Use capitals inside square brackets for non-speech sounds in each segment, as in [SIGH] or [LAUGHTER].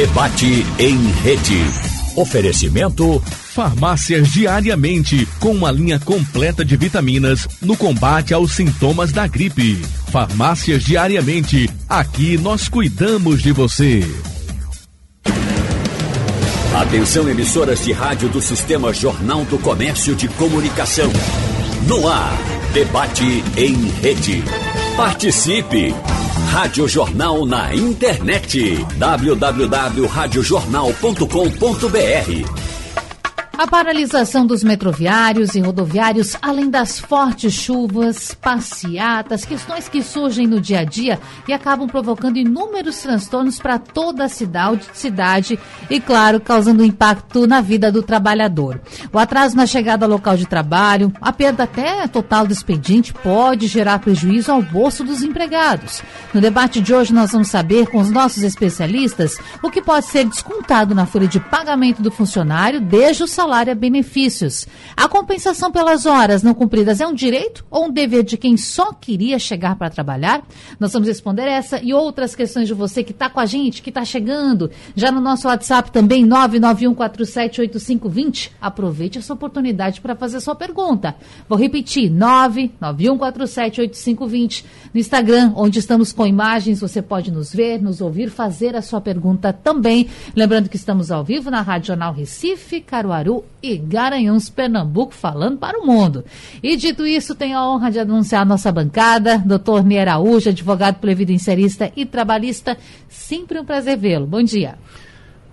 Debate em rede. Oferecimento Farmácias diariamente, com uma linha completa de vitaminas no combate aos sintomas da gripe. Farmácias diariamente, aqui nós cuidamos de você. Atenção emissoras de rádio do Sistema Jornal do Comércio de Comunicação. No ar, debate em rede. Participe! Rádio Jornal na internet. www.radiojornal.com.br a paralisação dos metroviários e rodoviários, além das fortes chuvas, passeatas, questões que surgem no dia a dia e acabam provocando inúmeros transtornos para toda a cidade, cidade e, claro, causando impacto na vida do trabalhador. O atraso na chegada ao local de trabalho, a perda até total do expediente pode gerar prejuízo ao bolso dos empregados. No debate de hoje, nós vamos saber com os nossos especialistas o que pode ser descontado na folha de pagamento do funcionário desde o salário salário a benefícios. A compensação pelas horas não cumpridas é um direito ou um dever de quem só queria chegar para trabalhar? Nós vamos responder essa e outras questões de você que está com a gente, que está chegando. Já no nosso WhatsApp também, 991478520. Aproveite essa oportunidade para fazer sua pergunta. Vou repetir, 991478520. No Instagram, onde estamos com imagens, você pode nos ver, nos ouvir, fazer a sua pergunta também. Lembrando que estamos ao vivo na Rádio Jornal Recife, Caruaru e Garanhuns, Pernambuco, falando para o mundo. E dito isso, tenho a honra de anunciar a nossa bancada, doutor Ney Araújo, advogado previdenciarista e trabalhista. Sempre um prazer vê-lo. Bom dia.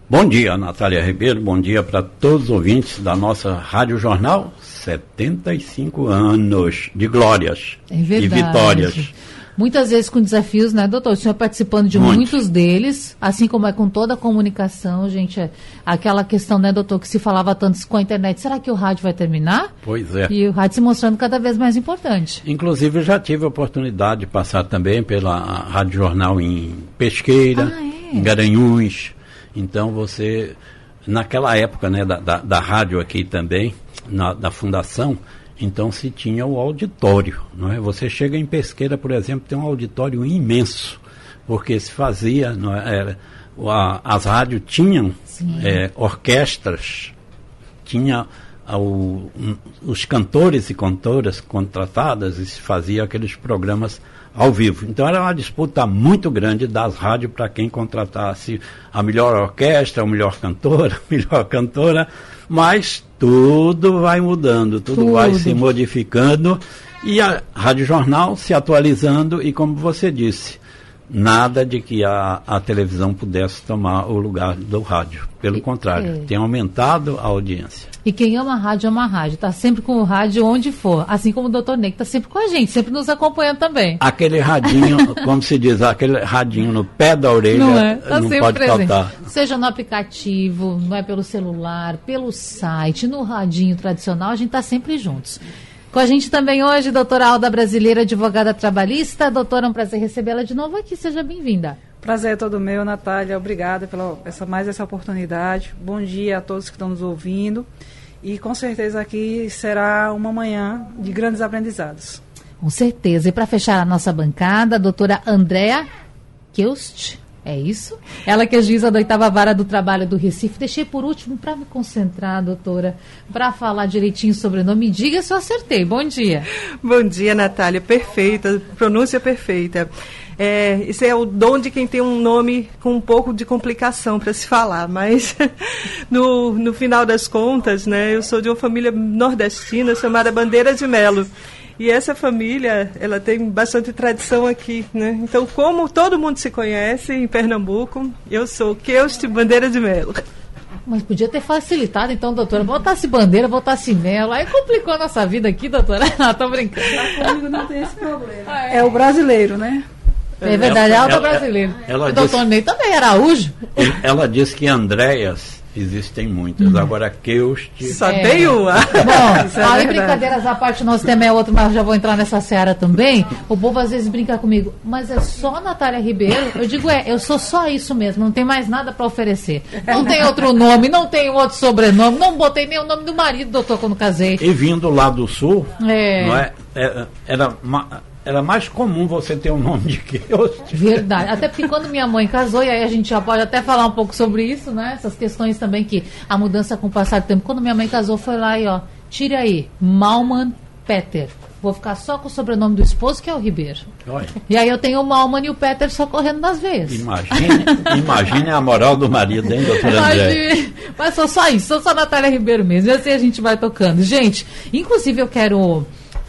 Bom dia, Natália Ribeiro. Bom dia para todos os ouvintes da nossa Rádio Jornal. 75 anos de glórias é e vitórias muitas vezes com desafios, né, doutor? O senhor participando de Muito. muitos deles, assim como é com toda a comunicação, gente, é aquela questão, né, doutor, que se falava tanto com a internet, será que o rádio vai terminar? Pois é. E o rádio se mostrando cada vez mais importante. Inclusive, já tive a oportunidade de passar também pela Rádio Jornal em Pesqueira, ah, é? em Garanhuns. Então, você, naquela época, né, da, da, da rádio aqui também, na, da fundação, então se tinha o auditório, não é? Você chega em Pesqueira, por exemplo, tem um auditório imenso, porque se fazia, não é? Era, a, as rádios tinham é, orquestras, tinha o, os cantores e cantoras contratadas e se fazia aqueles programas ao vivo. Então era uma disputa muito grande das rádios para quem contratasse a melhor orquestra, [LAUGHS] a melhor cantora, a melhor cantora, mas tudo vai mudando, tudo, tudo, vai se modificando e a Rádio Jornal se atualizando e como você disse, nada de que a, a televisão pudesse tomar o lugar do rádio. Pelo contrário, é. tem aumentado a audiência. E quem ama rádio, ama rádio. Está sempre com o rádio onde for. Assim como o doutor Ney, que está sempre com a gente, sempre nos acompanhando também. Aquele radinho, [LAUGHS] como se diz, aquele radinho no pé da orelha não, é? tá não pode presente. faltar. Seja no aplicativo, não é pelo celular, pelo site, no radinho tradicional, a gente está sempre juntos. Com a gente também hoje, doutora Alda Brasileira, advogada trabalhista. Doutora, é um prazer recebê-la de novo aqui. Seja bem-vinda. Prazer é todo meu, Natália. Obrigada pela essa, mais essa oportunidade. Bom dia a todos que estão nos ouvindo. E com certeza aqui será uma manhã de grandes aprendizados. Com certeza. E para fechar a nossa bancada, a doutora Andréa Keust. É isso? Ela que é juíza da oitava vara do trabalho do Recife. Deixei por último para me concentrar, doutora, para falar direitinho sobre o nome. Diga se eu acertei. Bom dia. Bom dia, Natália. Perfeita, pronúncia perfeita. É, esse é o dom de quem tem um nome com um pouco de complicação para se falar, mas [LAUGHS] no, no final das contas, né, eu sou de uma família nordestina chamada Bandeira de Melo. E essa família, ela tem bastante tradição aqui, né? Então, como todo mundo se conhece em Pernambuco, eu sou Keuste Bandeira de Melo. Mas podia ter facilitado, então, doutora. Botasse bandeira, botasse melo. Aí complicou a nossa vida aqui, doutora. [LAUGHS] Não, tô brincando. Comigo não tem esse problema. É. é o brasileiro, né? É verdade, ela, é alta brasileiro. Ela, ela o doutor disse, Ney também, Araújo. Ela disse que Andréas Existem muitas. Uhum. Agora, Keust. Só é. tem uma. Bom, [LAUGHS] é aí brincadeiras à parte, nosso tema é outro, mas já vou entrar nessa seara também. O povo às vezes brinca comigo, mas é só Natália Ribeiro? Eu digo, é, eu sou só isso mesmo, não tem mais nada para oferecer. Não tem outro nome, não tem outro sobrenome, não botei nem o nome do marido, doutor, quando casei. E vindo lá do sul, é. não é? é era era mais comum você ter um nome de que eu. Verdade. Até porque quando minha mãe casou, e aí a gente já pode até falar um pouco sobre isso, né? Essas questões também que a mudança com o passar do tempo. Quando minha mãe casou, foi lá e ó, tire aí, Malman Peter. Vou ficar só com o sobrenome do esposo, que é o Ribeiro. Olha. E aí eu tenho o Malman e o Peter só correndo nas veias. Imagine, imagine a moral do marido, hein, doutora André? Mas sou só isso, sou só a Natália Ribeiro mesmo. E assim a gente vai tocando. Gente, inclusive eu quero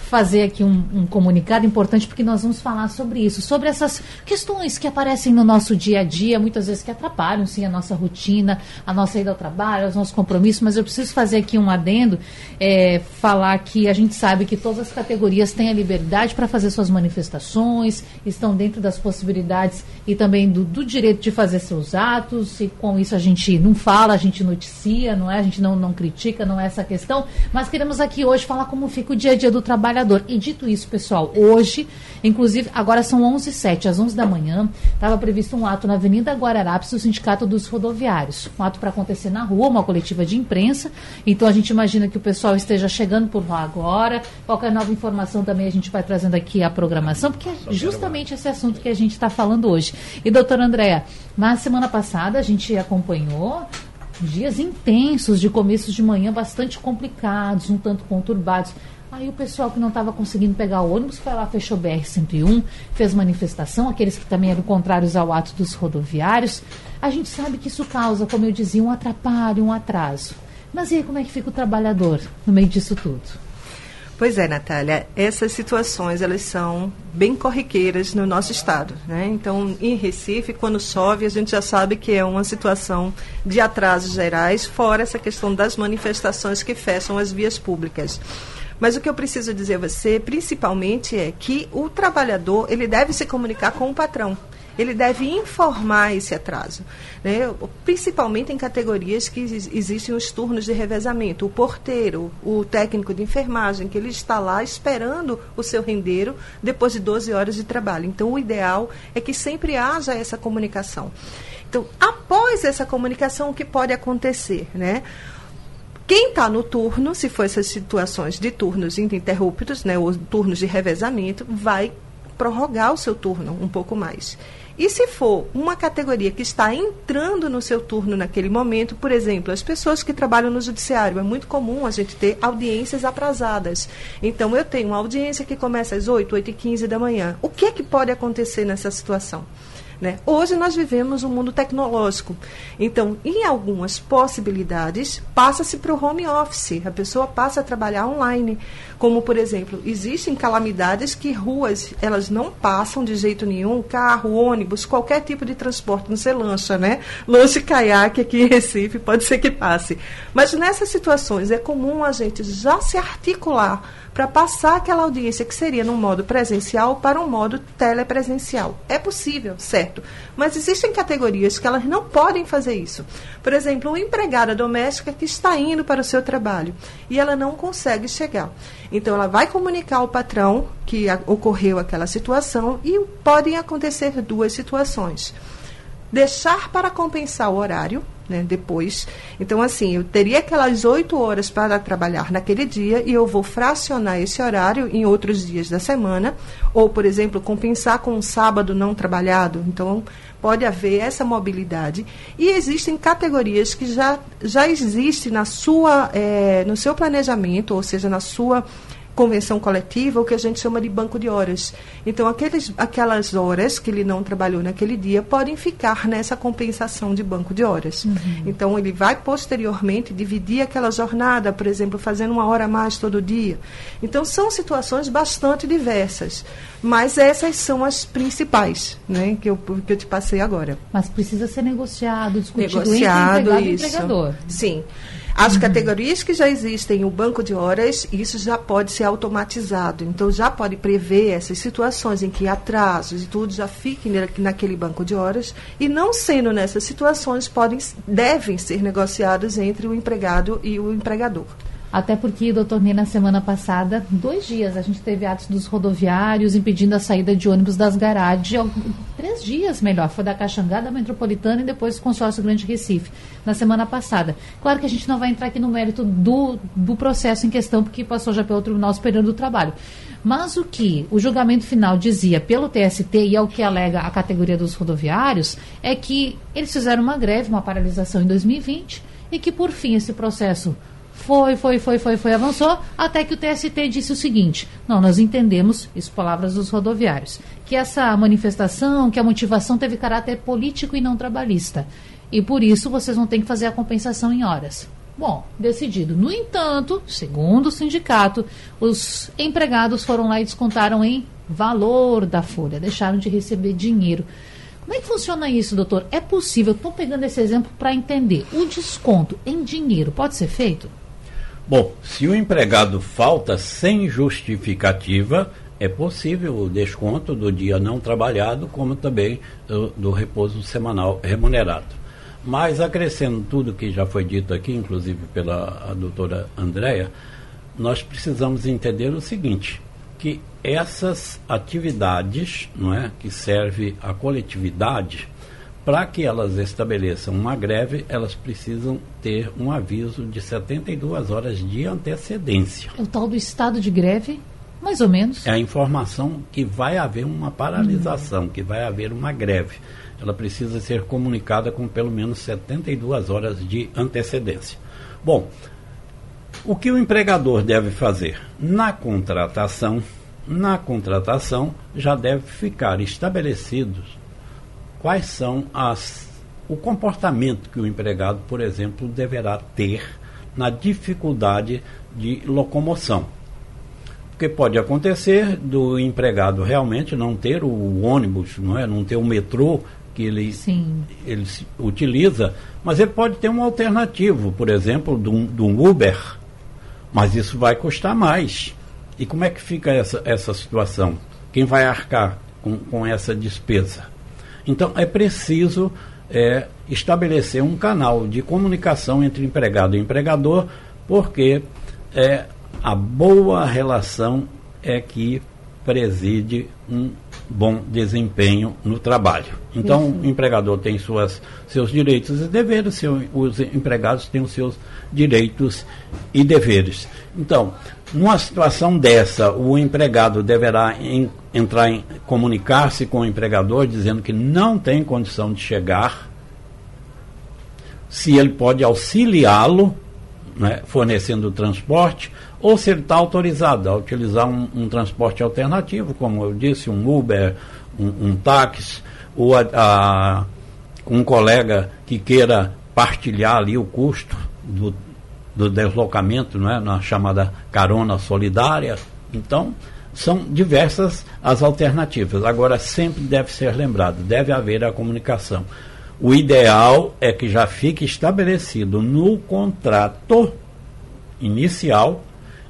fazer aqui um, um, comunicado importante, porque nós vamos falar sobre isso, sobre essas questões que aparecem no nosso dia a dia, muitas vezes que atrapalham, sim, a nossa rotina, a nossa ida ao trabalho, os nossos compromissos, mas eu preciso fazer aqui um adendo, é, falar que a gente sabe que todas as categorias têm a liberdade para fazer suas manifestações, estão dentro das possibilidades e também do, do, direito de fazer seus atos, e com isso a gente não fala, a gente noticia, não é? A gente não, não critica, não é essa questão, mas queremos aqui hoje falar como fica o dia a dia do trabalho trabalhador. E dito isso, pessoal, hoje, inclusive, agora são 11 h às 11 da manhã, estava previsto um ato na Avenida Guararapes do Sindicato dos Rodoviários. Um ato para acontecer na rua, uma coletiva de imprensa. Então a gente imagina que o pessoal esteja chegando por lá agora. Qualquer nova informação também a gente vai trazendo aqui a programação, porque é justamente esse assunto que a gente está falando hoje. E, doutora Andréa, na semana passada a gente acompanhou dias intensos de começos de manhã bastante complicados, um tanto conturbados. Aí o pessoal que não estava conseguindo pegar o ônibus foi lá, fechou o BR-101, fez manifestação, aqueles que também eram contrários ao ato dos rodoviários. A gente sabe que isso causa, como eu dizia, um atrapalho, um atraso. Mas e aí como é que fica o trabalhador no meio disso tudo? Pois é, Natália, essas situações elas são bem corriqueiras no nosso estado. Né? Então, em Recife, quando chove, a gente já sabe que é uma situação de atrasos gerais, fora essa questão das manifestações que fecham as vias públicas. Mas o que eu preciso dizer a você, principalmente, é que o trabalhador ele deve se comunicar com o patrão ele deve informar esse atraso, né? principalmente em categorias que existem os turnos de revezamento. O porteiro, o técnico de enfermagem, que ele está lá esperando o seu rendeiro depois de 12 horas de trabalho. Então, o ideal é que sempre haja essa comunicação. Então, após essa comunicação, o que pode acontecer? Né? Quem está no turno, se for essas situações de turnos ininterruptos, né, ou turnos de revezamento, vai prorrogar o seu turno um pouco mais. E se for uma categoria que está entrando no seu turno naquele momento, por exemplo, as pessoas que trabalham no judiciário, é muito comum a gente ter audiências atrasadas. Então, eu tenho uma audiência que começa às 8, 8 e 15 da manhã. O que, é que pode acontecer nessa situação? Né? Hoje nós vivemos um mundo tecnológico. Então, em algumas possibilidades, passa-se para o home office. A pessoa passa a trabalhar online. Como, por exemplo, existem calamidades que ruas elas não passam de jeito nenhum, carro, ônibus, qualquer tipo de transporte, não sei lancha, né? Lanche caiaque aqui em Recife, pode ser que passe. Mas nessas situações é comum a gente já se articular para passar aquela audiência que seria num modo presencial para um modo telepresencial. É possível, certo? Mas existem categorias que elas não podem fazer isso. Por exemplo, uma empregada doméstica que está indo para o seu trabalho e ela não consegue chegar. Então, ela vai comunicar ao patrão que ocorreu aquela situação e podem acontecer duas situações. Deixar para compensar o horário, né, depois. Então, assim, eu teria aquelas oito horas para trabalhar naquele dia e eu vou fracionar esse horário em outros dias da semana, ou, por exemplo, compensar com um sábado não trabalhado. Então, pode haver essa mobilidade. E existem categorias que já, já existem na sua, é, no seu planejamento, ou seja, na sua convenção coletiva, o que a gente chama de banco de horas. Então, aqueles, aquelas horas que ele não trabalhou naquele dia podem ficar nessa compensação de banco de horas. Uhum. Então, ele vai posteriormente dividir aquela jornada, por exemplo, fazendo uma hora a mais todo dia. Então, são situações bastante diversas. Mas essas são as principais, né, que eu, que eu te passei agora. Mas precisa ser negociado, discutido negociado, entre isso. e empregador. Sim. As uhum. categorias que já existem, o banco de horas, isso já pode ser automatizado. Então, já pode prever essas situações em que atrasos e tudo já fiquem naquele banco de horas. E não sendo nessas situações, podem, devem ser negociados entre o empregado e o empregador. Até porque, doutor Ney, na semana passada, dois dias, a gente teve atos dos rodoviários impedindo a saída de ônibus das garagens. Três dias, melhor. Foi da Caxangá, da Metropolitana e depois do Consórcio Grande Recife, na semana passada. Claro que a gente não vai entrar aqui no mérito do, do processo em questão, porque passou já pelo Tribunal Superior do Trabalho. Mas o que o julgamento final dizia pelo TST e é o que alega a categoria dos rodoviários é que eles fizeram uma greve, uma paralisação em 2020 e que, por fim, esse processo foi, foi, foi, foi, foi, avançou, até que o TST disse o seguinte: não, nós entendemos, isso palavras dos rodoviários, que essa manifestação, que a motivação teve caráter político e não trabalhista. E por isso vocês vão ter que fazer a compensação em horas. Bom, decidido. No entanto, segundo o sindicato, os empregados foram lá e descontaram em valor da folha, deixaram de receber dinheiro. Como é que funciona isso, doutor? É possível, estou pegando esse exemplo para entender, o desconto em dinheiro pode ser feito? Bom, se o empregado falta sem justificativa, é possível o desconto do dia não trabalhado, como também do, do repouso semanal remunerado. Mas acrescendo tudo que já foi dito aqui, inclusive pela doutora Andréia, nós precisamos entender o seguinte, que essas atividades não é, que servem à coletividade, para que elas estabeleçam uma greve, elas precisam ter um aviso de 72 horas de antecedência. O tal do estado de greve, mais ou menos? É a informação que vai haver uma paralisação, uhum. que vai haver uma greve. Ela precisa ser comunicada com pelo menos 72 horas de antecedência. Bom, o que o empregador deve fazer? Na contratação, na contratação já deve ficar estabelecidos quais são as o comportamento que o empregado, por exemplo, deverá ter na dificuldade de locomoção. Porque pode acontecer do empregado realmente não ter o ônibus, não é, não ter o metrô que ele, ele utiliza, mas ele pode ter um alternativo, por exemplo, de um, de um Uber, mas isso vai custar mais. E como é que fica essa, essa situação? Quem vai arcar com, com essa despesa? Então, é preciso é, estabelecer um canal de comunicação entre empregado e empregador, porque é, a boa relação é que preside um bom desempenho no trabalho. Então, Isso. o empregador tem suas, seus direitos e deveres, seu, os empregados têm os seus direitos e deveres. Então, numa situação dessa, o empregado deverá em, entrar em comunicar-se com o empregador dizendo que não tem condição de chegar, se ele pode auxiliá-lo, né, fornecendo o transporte, ou se ele está autorizado a utilizar um, um, transporte alternativo, como eu disse, um Uber, um, um táxi, ou a, a, um colega que queira partilhar ali o custo do, do deslocamento, não é? na chamada carona solidária. Então, são diversas as alternativas. Agora, sempre deve ser lembrado, deve haver a comunicação. O ideal é que já fique estabelecido no contrato inicial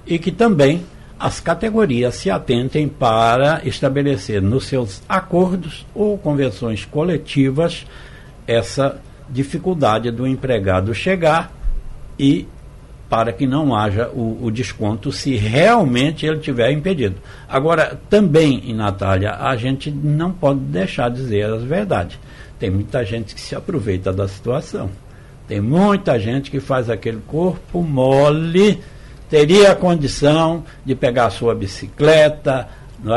e que também as categorias se atentem para estabelecer nos seus acordos ou convenções coletivas essa dificuldade do empregado chegar e para que não haja o, o, desconto se realmente ele tiver impedido. Agora, também, Natália, a gente não pode deixar de dizer as verdades. Tem muita gente que se aproveita da situação. Tem muita gente que faz aquele corpo mole, teria a condição de pegar a sua bicicleta,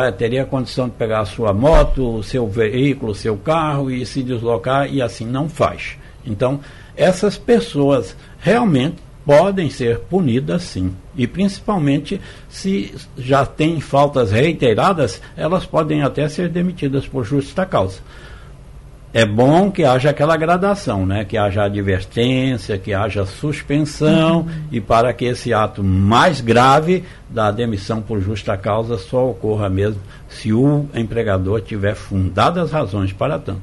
é? teria a condição de pegar a sua moto, o seu veículo, o seu carro e se deslocar, e assim não faz. Então, essas pessoas realmente podem ser punidas sim. E principalmente se já têm faltas reiteradas, elas podem até ser demitidas por justa causa. É bom que haja aquela gradação, né? que haja advertência, que haja suspensão, uhum. e para que esse ato mais grave da demissão por justa causa só ocorra mesmo se o empregador tiver fundadas razões para tanto.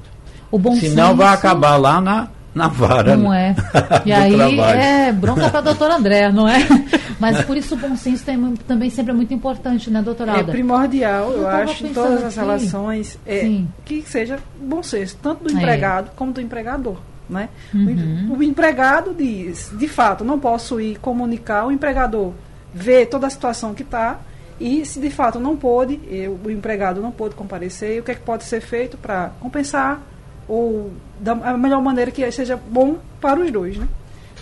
O bom Senão senso... vai acabar lá na na vara. Não é. [LAUGHS] E aí trabalho. é bronca para a doutora André, não é? [LAUGHS] Mas por isso o bom senso tem, também sempre é muito importante, né, doutora Alda? É primordial, eu, eu acho, em todas as relações, é, que seja bom senso, tanto do é. empregado é. como do empregador. Né? Uhum. O, o empregado diz, de fato, não posso ir comunicar, o empregador vê toda a situação que está, e se de fato não pôde, eu, o empregado não pôde comparecer, o que, é que pode ser feito para compensar ou da melhor maneira que seja bom para os dois, né?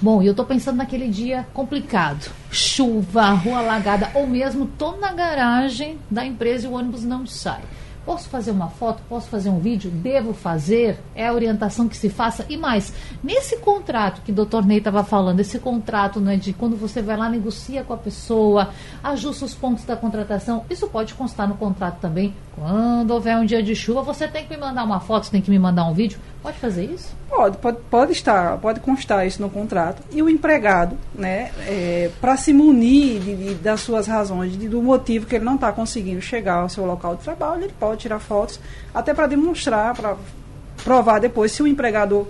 Bom, e eu estou pensando naquele dia complicado. Chuva, rua alagada, ou mesmo tô na garagem da empresa e o ônibus não sai. Posso fazer uma foto? Posso fazer um vídeo? Devo fazer? É a orientação que se faça? E mais, nesse contrato que o doutor Ney estava falando, esse contrato né, de quando você vai lá, negocia com a pessoa, ajusta os pontos da contratação, isso pode constar no contrato também. Quando houver um dia de chuva, você tem que me mandar uma foto, você tem que me mandar um vídeo. Pode fazer isso? Pode, pode, pode estar, pode constar isso no contrato. E o empregado, né, é, para se munir de, de, das suas razões, de, do motivo que ele não está conseguindo chegar ao seu local de trabalho, ele pode tirar fotos, até para demonstrar, para provar depois se o empregador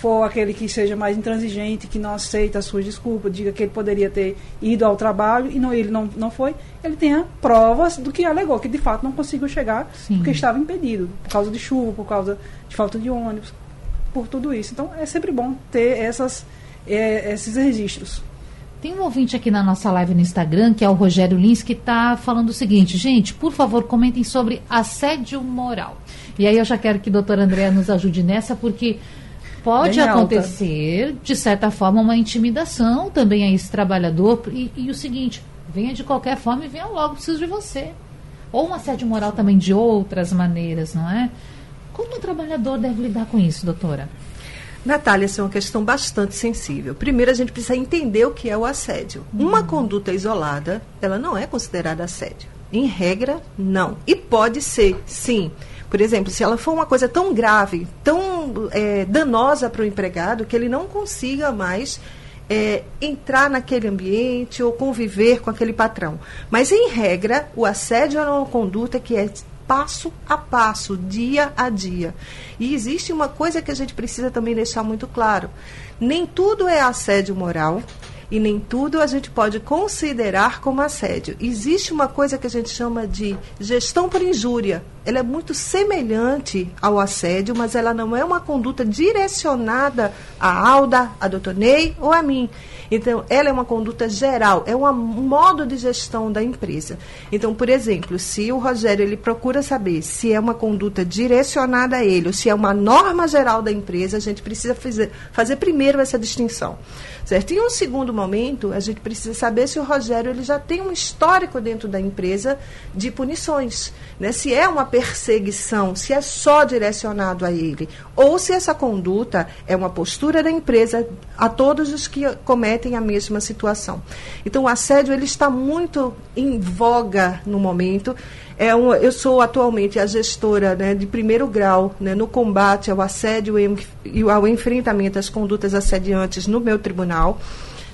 for aquele que seja mais intransigente, que não aceita as suas desculpas, diga que ele poderia ter ido ao trabalho e não, ele não, não foi, ele tenha provas do que alegou, que de fato não conseguiu chegar Sim. porque estava impedido, por causa de chuva, por causa de falta de ônibus por tudo isso. Então é sempre bom ter essas, é, esses registros. Tem um ouvinte aqui na nossa live no Instagram, que é o Rogério Lins, que está falando o seguinte: gente, por favor, comentem sobre assédio moral. E aí eu já quero que a doutora Andréa nos ajude nessa, porque pode Bem acontecer, alta. de certa forma, uma intimidação também a esse trabalhador. E, e, o seguinte: venha de qualquer forma e venha logo, preciso de você. Ou um assédio moral também de outras maneiras, não é? Como o trabalhador deve lidar com isso, doutora? Natália, essa é uma questão bastante sensível. Primeiro, a gente precisa entender o que é o assédio. Uhum. Uma conduta isolada, ela não é considerada assédio. Em regra, não. E pode ser, sim. Por exemplo, se ela for uma coisa tão grave, tão é, danosa para o empregado, que ele não consiga mais é, entrar naquele ambiente ou conviver com aquele patrão. Mas, em regra, o assédio é uma conduta que é passo a passo, dia a dia. E existe uma coisa que a gente precisa também deixar muito claro: nem tudo é assédio moral. E nem tudo a gente pode considerar como assédio. Existe uma coisa que a gente chama de gestão por injúria. Ela é muito semelhante ao assédio, mas ela não é uma conduta direcionada a Alda, a doutor Ney ou a mim. Então, ela é uma conduta geral, é um modo de gestão da empresa. Então, por exemplo, se o Rogério ele procura saber se é uma conduta direcionada a ele ou se é uma norma geral da empresa, a gente precisa fazer, fazer primeiro essa distinção. Certo? Em um segundo momento, a gente precisa saber se o Rogério ele já tem um histórico dentro da empresa de punições. Né? Se é uma perseguição, se é só direcionado a ele, ou se essa conduta é uma postura da empresa a todos os que cometem a mesma situação. Então, o assédio ele está muito em voga no momento. É um, eu sou atualmente a gestora né, de primeiro grau né, no combate ao assédio e ao enfrentamento às condutas assediantes no meu tribunal.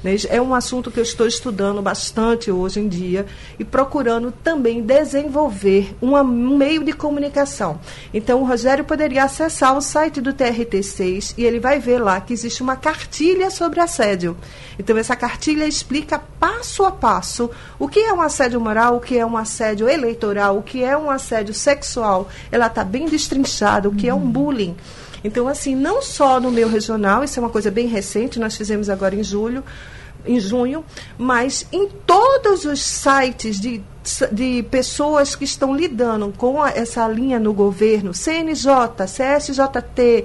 Né? É um assunto que eu estou estudando bastante hoje em dia e procurando também desenvolver um meio de comunicação. Então, o Rogério poderia acessar o site do TRT6 e ele vai ver lá que existe uma cartilha sobre assédio. Então, essa cartilha explica passo a passo o que é um assédio moral, o que é um assédio eleitoral, o que é um assédio sexual. Ela está bem destrinchada, o que uhum. é um bullying. Então, assim, não só no meu regional, isso é uma coisa bem recente, nós fizemos agora em julho, em junho, mas em todos os sites de, de pessoas que estão lidando com a, essa linha no governo, CNJ, CSJT,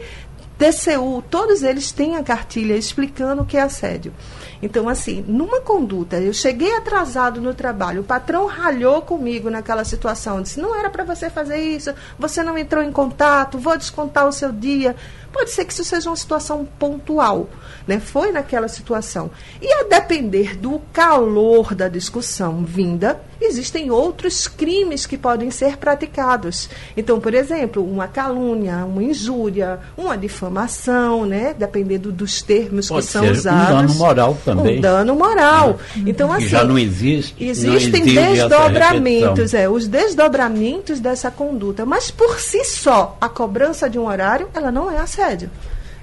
TCU, todos eles têm a cartilha explicando o que é assédio. Então, assim, numa conduta, eu cheguei atrasado no trabalho, o patrão ralhou comigo naquela situação, disse: não era para você fazer isso, você não entrou em contato, vou descontar o seu dia. Pode ser que isso seja uma situação pontual, né? Foi naquela situação. E a depender do calor da discussão vinda, existem outros crimes que podem ser praticados. Então, por exemplo, uma calúnia, uma injúria, uma difamação, né? Dependendo dos termos Pode que são usados. Um dano moral também. Um dano moral. É. Então, assim. já não existe. Existem não desdobramentos, é, os desdobramentos dessa conduta. Mas por si só, a cobrança de um horário, ela não é assédio.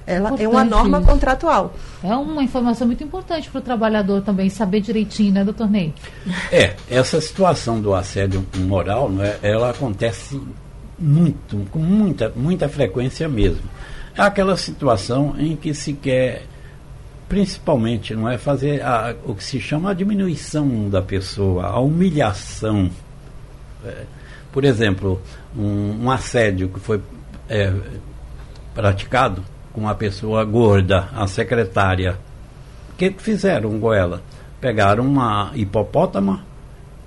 Ela importante é uma norma isso. contratual. É uma informação muito importante para o trabalhador também saber direitinho, né, doutor Ney? É, essa situação do assédio moral, não é, ela acontece muito, com muita, muita frequência mesmo. É aquela situação em que se quer, principalmente, não é fazer a, o que se chama a diminuição da pessoa, a humilhação. É, por exemplo, um, um, assédio que foi é, praticado com uma pessoa gorda, a secretária. O que fizeram com ela? Pegaram uma hipopótama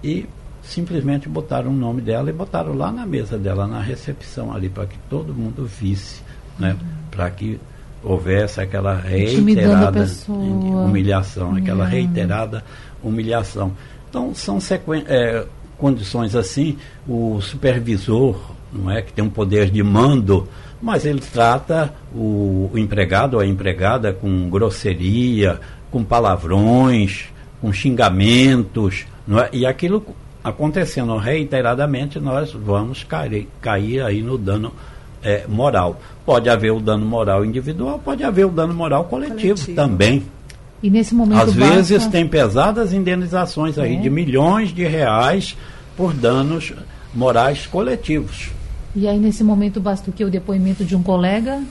e simplesmente botaram o nome dela e botaram lá na mesa dela, na recepção ali, para que todo mundo visse, né? Para que houvesse aquela reiterada humilhação, aquela reiterada humilhação. Então, são é, condições assim, o supervisor, não é, que tem um poder de mando, mas ele trata o, o empregado ou a empregada com grosseria, com palavrões, com xingamentos, é? e aquilo acontecendo reiteradamente, nós vamos cair, cair aí no dano é, moral. Pode haver o dano moral individual, pode haver o dano moral coletivo, coletivo. também. E nesse momento Às basta... vezes tem pesadas indenizações aí é. de milhões de reais por danos morais coletivos. E aí nesse momento basta o que o depoimento de um colega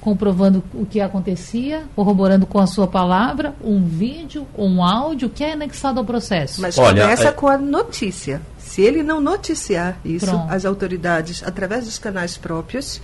comprovando o que acontecia, corroborando com a sua palavra, um vídeo, um áudio que é anexado ao processo. Mas Olha, começa é... com a notícia. Se ele não noticiar isso, Pronto. as autoridades, através dos canais próprios,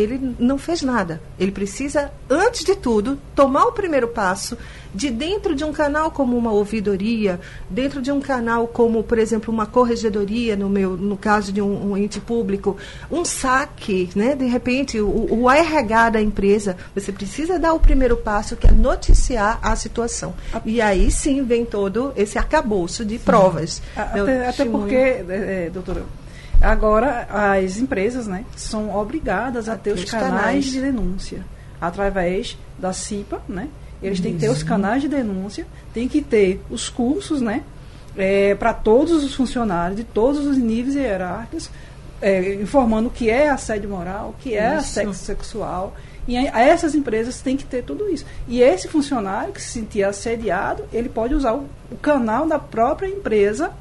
ele não fez nada. Ele precisa, antes de tudo, tomar o primeiro passo de dentro de um canal como uma ouvidoria, dentro de um canal como, por exemplo, uma corregedoria, no meu, no caso de um, um ente público, um saque, né? De repente, o, o RH da empresa, você precisa dar o primeiro passo, que é noticiar a situação. E aí sim vem todo esse arcabouço de provas. Até, até porque, é, é, doutora, Agora, as empresas né, são obrigadas a, a ter os canais, canais, de denúncia através da CIPA, né? Eles Isso. têm que ter os canais de denúncia, tem que ter os cursos, né? É, para todos os funcionários de todos os níveis hierárquicos, é, informando o que é assédio moral, o que é assédio sexual. E a, essas empresas têm que ter tudo isso. E esse funcionário que se sentir assediado, ele pode usar o, o canal da própria empresa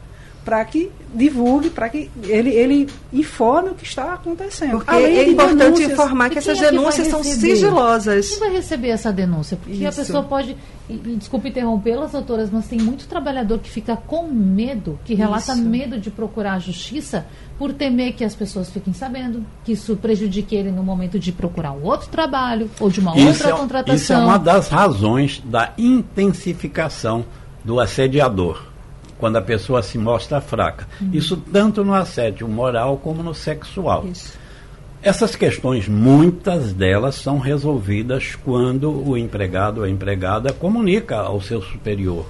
para que divulgue, para que ele, ele informe o que está acontecendo. Porque Além é importante informar que essas é denúncias são sigilosas. Quem vai receber essa denúncia? Porque Isso. a pessoa pode. Desculpe interrompê-las, doutoras, mas tem muito trabalhador que fica com medo, que relata isso. medo de procurar a justiça por temer que as pessoas fiquem sabendo, que isso prejudique ele no momento de procurar um outro trabalho ou de uma isso outra é, contratação. Isso é uma das razões da intensificação do assediador quando a pessoa se mostra fraca. Uhum. Isso tanto no assédio moral como no sexual. Isso. Essas questões, muitas delas são resolvidas quando o empregado ou a empregada comunica ao seu superior.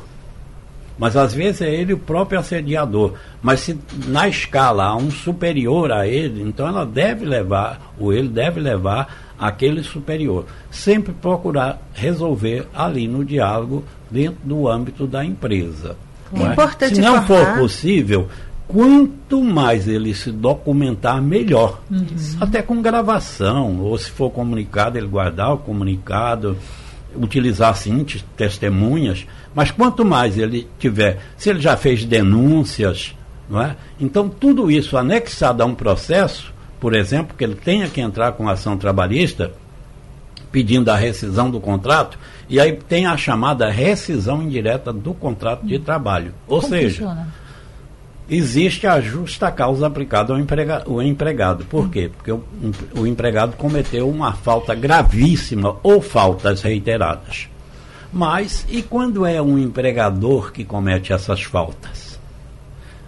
Mas às vezes é ele o próprio assediador. Mas se na escala há um superior a ele, então ela deve levar, ou ele deve levar aquele superior. Sempre procurar resolver ali no diálogo dentro do âmbito da empresa. É, é importante Se não for possível, quanto mais ele se documentar, melhor. Uhum. Até com gravação, ou se for comunicado, ele guardar o comunicado, utilizar sim testemunhas, mas quanto mais ele tiver, se ele já fez denúncias, não é? Então tudo isso anexado a um processo, por exemplo, que ele tenha que entrar com ação trabalhista, pedindo a rescisão do contrato, e aí tem a chamada rescisão indireta do contrato de trabalho. Ou Como seja, funciona? existe a justa causa aplicada ao, emprega, ao empregado. Por quê? Porque o, o empregado cometeu uma falta gravíssima ou faltas reiteradas. Mas e quando é um empregador que comete essas faltas?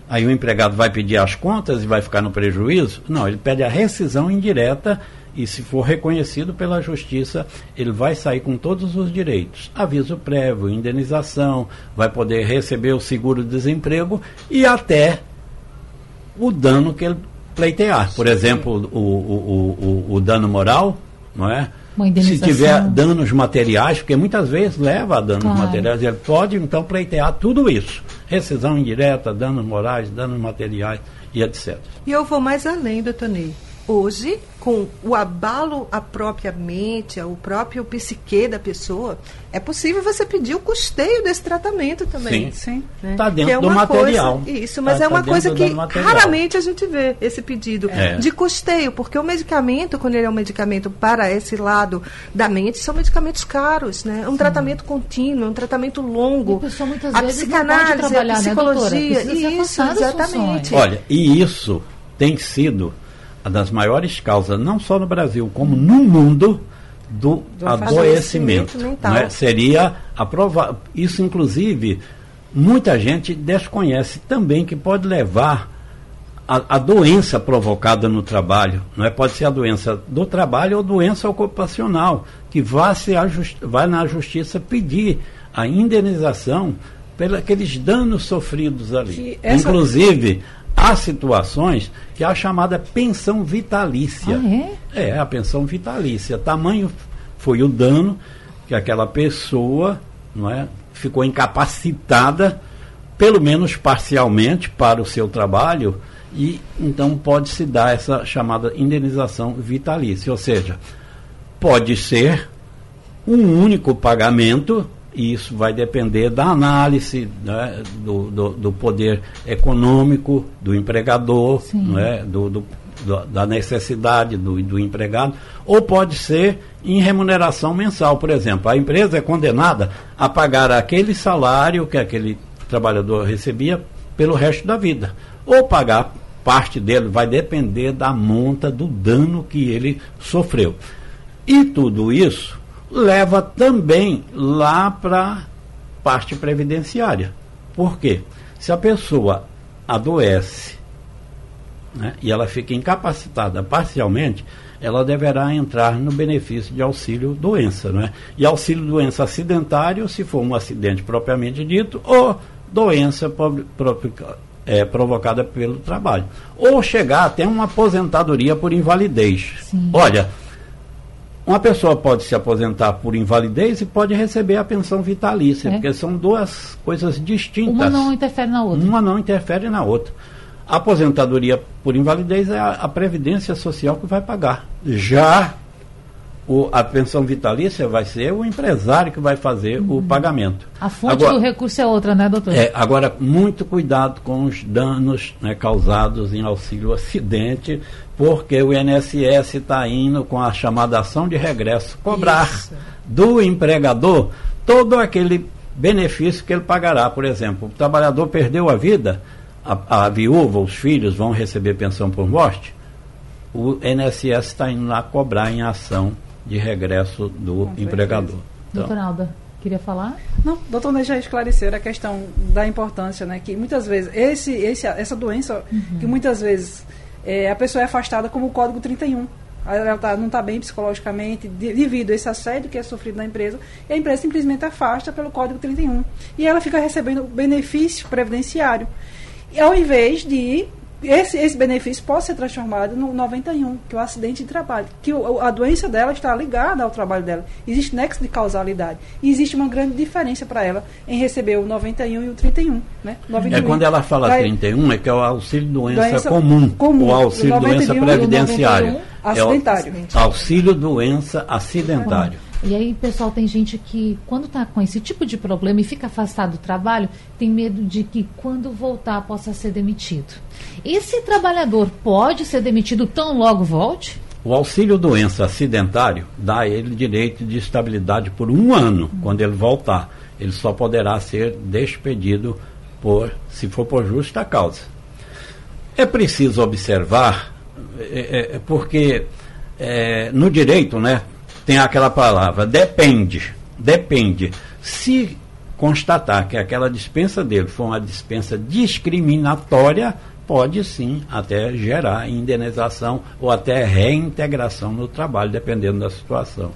Aí o empregado vai pedir as contas e vai ficar no prejuízo? Não, ele pede a rescisão indireta e se for reconhecido pela justiça, ele vai sair com todos os direitos: aviso prévio, indenização, vai poder receber o seguro-desemprego e até o dano que ele pleitear. Por exemplo, o, o, o, o dano moral, não é? Se tiver danos materiais, porque muitas vezes leva a danos claro. materiais, ele pode então pleitear tudo isso: rescisão indireta, danos morais, danos materiais e etc. E eu vou mais além, doutor Ney hoje, com o abalo à própria mente, ao próprio psique da pessoa, é possível você pedir o custeio desse tratamento também. Sim, sim. Né? Está dentro é do material. Coisa, isso, mas tá, é uma tá coisa que raramente a gente vê esse pedido é. de custeio, porque o medicamento, quando ele é um medicamento para esse lado da mente, são medicamentos caros, né? É um sim. tratamento contínuo, um tratamento longo. E a pessoa muitas a vezes psicanálise, a né, psicologia, né, isso, exatamente. Olha, e isso tem sido das maiores causas, não só no Brasil, como no mundo, do, do adoecimento. Né? Seria aprovar. Isso, inclusive, muita gente desconhece também que pode levar a, a, doença provocada no trabalho. Não é? Pode ser a doença do trabalho ou doença ocupacional, que vai, se vai na justiça pedir a indenização pelos danos sofridos ali. Essa... Inclusive, há situações que há a chamada pensão vitalícia. Ah, é? é, a pensão vitalícia. Tamanho foi o dano que aquela pessoa não é, ficou incapacitada, pelo menos parcialmente, para o seu trabalho, e então pode-se dar essa chamada indenização vitalícia. Ou seja, pode ser um único pagamento e isso vai depender da análise né, do, do, do, poder econômico do empregador, né, do, do, da necessidade do, do empregado, ou pode ser em remuneração mensal. Por exemplo, a empresa é condenada a pagar aquele salário que aquele trabalhador recebia pelo resto da vida, ou pagar parte dele, vai depender da monta do dano que ele sofreu. E tudo isso leva também lá para parte previdenciária. Por quê? Se a pessoa adoece né, e ela fica incapacitada parcialmente, ela deverá entrar no benefício de auxílio doença. Né? E auxílio doença acidentário, se for um acidente propriamente dito, ou doença é, provocada pelo trabalho. Ou chegar até uma aposentadoria por invalidez. Sim. Olha, uma pessoa pode se aposentar por invalidez e pode receber a pensão vitalícia, é. porque são duas coisas distintas. Uma não interfere na outra. Uma não interfere na outra. A aposentadoria por invalidez é a, a Previdência Social que vai pagar. Já o, a pensão vitalícia vai ser o empresário que vai fazer uhum. o pagamento. A fonte agora, do recurso é outra, né, doutor? É, agora, muito cuidado com os danos né, causados em auxílio acidente, porque o INSS está indo com a chamada ação de regresso cobrar Isso. do empregador todo aquele benefício que ele pagará. Por exemplo, o trabalhador perdeu a vida, a, a viúva, os filhos vão receber pensão por morte. O INSS está indo lá cobrar em ação de regresso do com empregador. Então, Doutora Alda, queria falar? Não, doutor Ney já esclareceu a questão da importância, né? Que muitas vezes, esse, esse, essa doença, uhum. que muitas vezes é, a pessoa é afastada como o Código 31. Ela tá, não está bem psicologicamente devido a esse assédio que é sofrido na empresa, e a empresa simplesmente afasta pelo Código 31. E ela fica recebendo benefício previdenciário. E ao invés de esse, esse benefício pode ser transformado no 91, que é o acidente de trabalho, que o, a doença dela está ligada ao trabalho dela. Existe nexo de causalidade. E existe uma grande diferença para ela em receber o 91 e o 31. Né? 91, é quando ela fala vai, 31, é que é o auxílio doença, doença comum, comum, o auxílio doença previdenciário. É o auxílio doença acidentário. E aí, pessoal, tem gente que, quando está com esse tipo de problema e fica afastado do trabalho, tem medo de que, quando voltar, possa ser demitido. Esse trabalhador pode ser demitido tão logo volte? O auxílio doença acidentário dá a ele direito de estabilidade por um ano, hum. quando ele voltar. Ele só poderá ser despedido por, se for por justa causa. É preciso observar, é, é, porque é, no direito, né, tem aquela palavra, depende. Depende. Se constatar que aquela dispensa dele foi uma dispensa discriminatória, pode sim até gerar indenização ou até reintegração no trabalho, dependendo da situação.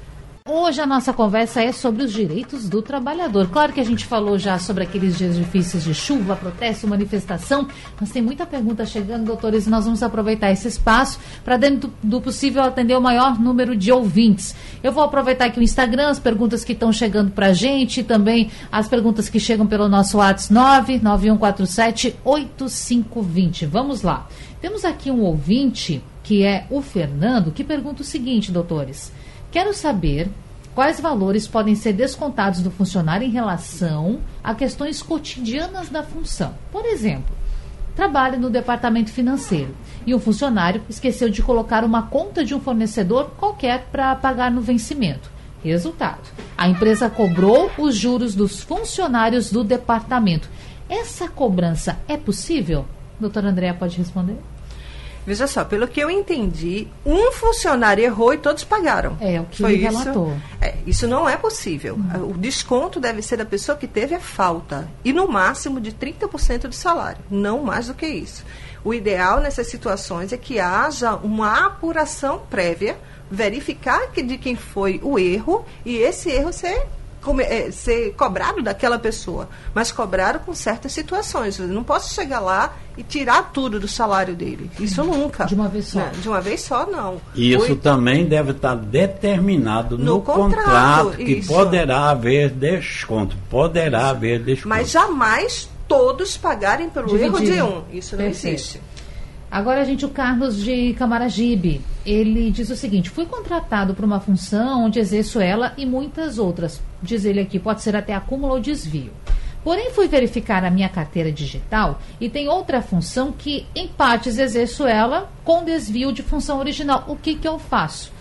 Hoje a nossa conversa é sobre os direitos do trabalhador. Claro que a gente falou já sobre aqueles dias difíceis de chuva, protesto, manifestação, mas tem muita pergunta chegando, doutores, e nós vamos aproveitar esse espaço para, dentro do possível, atender o maior número de ouvintes. Eu vou aproveitar aqui o Instagram, as perguntas que estão chegando para a gente, também as perguntas que chegam pelo nosso WhatsApp 99147 8520. Vamos lá. Temos aqui um ouvinte que é o Fernando, que pergunta o seguinte, doutores. Quero saber quais valores podem ser descontados do funcionário em relação a questões cotidianas da função. Por exemplo, trabalha no departamento financeiro e um funcionário esqueceu de colocar uma conta de um fornecedor qualquer para pagar no vencimento. Resultado: a empresa cobrou os juros dos funcionários do departamento. Essa cobrança é possível? Doutora Andréa pode responder? Veja só, pelo que eu entendi, um funcionário errou e todos pagaram. É, o que Foi ele isso? relatou. É, isso não é possível. Uhum. O desconto deve ser da pessoa que teve a falta. E no máximo de 30% do salário. Não mais do que isso. O ideal nessas situações é que haja uma apuração prévia verificar que de quem foi o erro e esse erro ser é, ser cobrado daquela pessoa, mas cobrado com certas situações. Eu não posso chegar lá e tirar tudo do salário dele. Isso nunca. De uma vez só. Não, de uma vez só, não. Isso o... também deve estar determinado no, no contrato, contrato, que isso. poderá haver desconto. Poderá haver desconto. Mas jamais todos pagarem pelo Dividir. erro de um. Isso não Perfeito. existe. Agora, gente, o Carlos de Camaragibe, ele diz o seguinte: fui contratado para uma função onde exerço ela e muitas outras. Diz ele aqui, pode ser até acúmulo ou desvio. Porém, fui verificar a minha carteira digital e tem outra função que, em partes, exerço ela com desvio de função original. O que, que eu faço?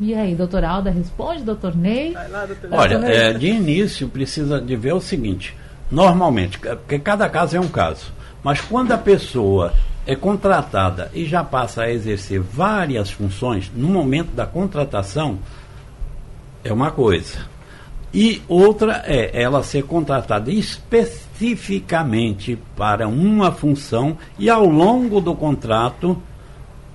E aí, doutor Alda, responde, doutor Ney? Lá, doutor Olha. É, de início precisa de ver o seguinte: normalmente, porque cada caso é um caso, mas quando a pessoa é contratada e já passa a exercer várias funções no momento da contratação, é uma coisa. E outra é ela ser contratada especificamente para uma função e ao longo do contrato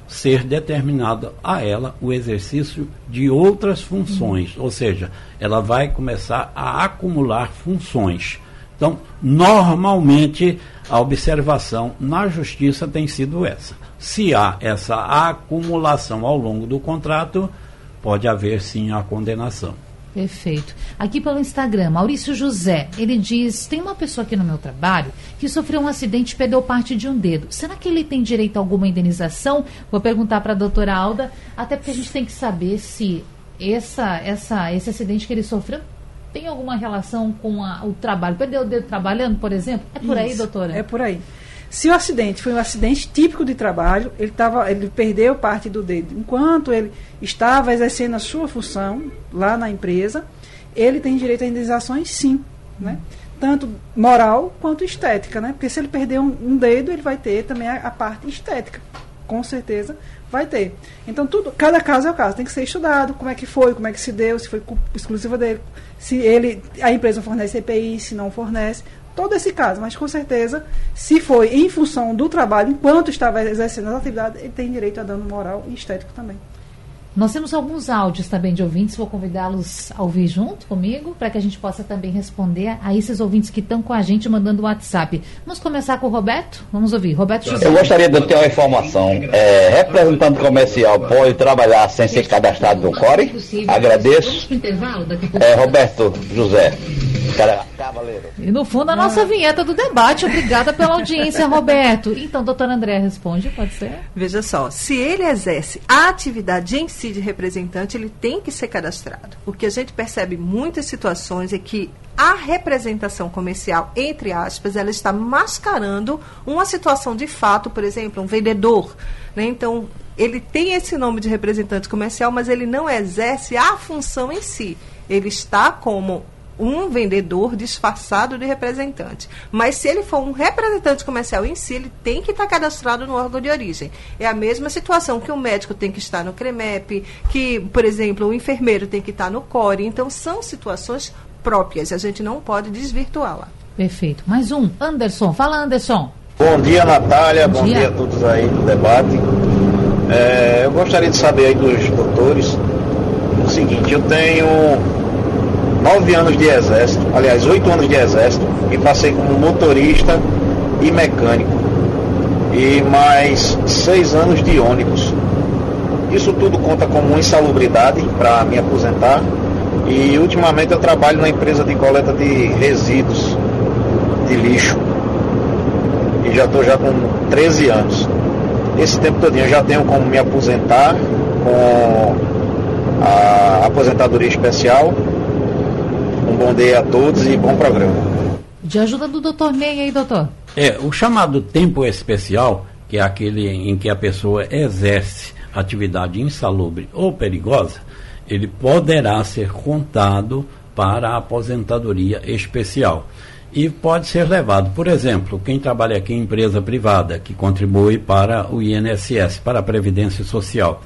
ser determinado a ela o exercício de outras funções, ou seja, ela vai começar a acumular funções. Então, normalmente a observação na justiça tem sido essa. Se há essa acumulação ao longo do contrato, pode haver sim a condenação. Perfeito. Aqui pelo Instagram, Maurício José, ele diz: tem uma pessoa aqui no meu trabalho que sofreu um acidente e perdeu parte de um dedo. Será que ele tem direito a alguma indenização? Vou perguntar para a doutora Alda, até porque a gente tem que saber se essa, essa, esse acidente que ele sofreu tem alguma relação com a, o trabalho? Perdeu o dedo trabalhando, por exemplo? É por Isso, aí, doutora? É por aí. Se o acidente foi um acidente típico de trabalho, ele, tava, ele perdeu parte do dedo. Enquanto ele estava exercendo a sua função lá na empresa, ele tem direito a indenizações, sim. Né? Tanto moral quanto estética. Né? Porque se ele perder um, um dedo, ele vai ter também a, a parte estética. Com certeza vai ter. Então, tudo, cada caso é o caso, tem que ser estudado, como é que foi, como é que se deu, se foi exclusiva dele, se ele, a empresa fornece EPI, se não fornece, todo esse caso, mas com certeza, se foi em função do trabalho, enquanto estava exercendo as atividades, ele tem direito a dano moral e estético também. Nós temos alguns áudios também de ouvintes, vou convidá-los a ouvir junto comigo, para que a gente possa também responder a esses ouvintes que estão com a gente mandando o WhatsApp. Vamos começar com o Roberto? Vamos ouvir. Roberto José. Eu gostaria de ter uma informação. É, representante comercial pode trabalhar sem ser cadastrado no CORE? Agradeço. É, Roberto José. Cavaleiro. E no fundo a nossa vinheta do debate. Obrigada pela audiência, Roberto. Então, doutor André, responde, pode ser? Veja só, se ele exerce a atividade em si de representante, ele tem que ser cadastrado. O que a gente percebe muitas situações é que a representação comercial, entre aspas, ela está mascarando uma situação de fato, por exemplo, um vendedor. Né? Então, ele tem esse nome de representante comercial, mas ele não exerce a função em si. Ele está como um vendedor disfarçado de representante. Mas se ele for um representante comercial em si, ele tem que estar cadastrado no órgão de origem. É a mesma situação que o médico tem que estar no CREMEP, que, por exemplo, o enfermeiro tem que estar no CORE. Então, são situações próprias. A gente não pode desvirtuá-la. Perfeito. Mais um. Anderson. Fala, Anderson. Bom dia, Natália. Bom, Bom dia. dia. a todos aí no debate. É, eu gostaria de saber aí dos doutores o seguinte, eu tenho nove anos de exército, aliás, oito anos de exército, e passei como motorista e mecânico. E mais seis anos de ônibus. Isso tudo conta como insalubridade para me aposentar. E ultimamente eu trabalho na empresa de coleta de resíduos de lixo. E já estou já com 13 anos. esse tempo todo eu já tenho como me aposentar com a aposentadoria especial. Bom dia a todos e bom programa. De ajuda do doutor Ney aí, doutor. É, o chamado tempo especial, que é aquele em que a pessoa exerce atividade insalubre ou perigosa, ele poderá ser contado para a aposentadoria especial. E pode ser levado, por exemplo, quem trabalha aqui em empresa privada, que contribui para o INSS, para a Previdência Social,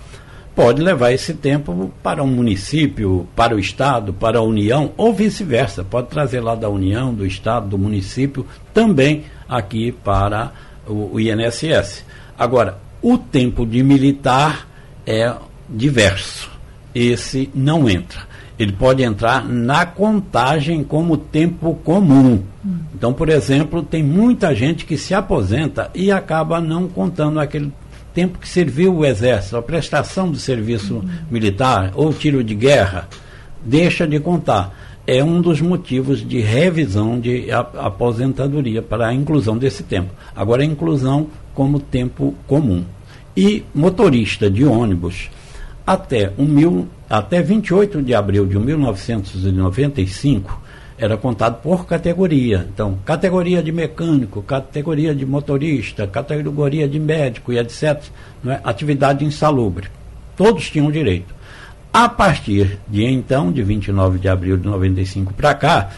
pode levar esse tempo para um município, para o Estado, para a União, ou vice-versa. Pode trazer lá da União, do Estado, do município, também aqui para o, o INSS. Agora, o tempo de militar é diverso. Esse não entra ele pode entrar na contagem como tempo comum. Então, por exemplo, tem muita gente que se aposenta e acaba não contando aquele tempo que serviu o exército, a prestação do serviço militar ou tiro de guerra, deixa de contar. É um dos motivos de revisão de aposentadoria para a inclusão desse tempo. Agora, a inclusão como tempo comum. E motorista de ônibus até, um mil, até 28 de abril de 1995 era contado por categoria. Então, categoria de mecânico, categoria de motorista, categoria de médico e etc. É? Atividade insalubre. Todos tinham direito. A partir de então, de 29 de abril de 95 para cá,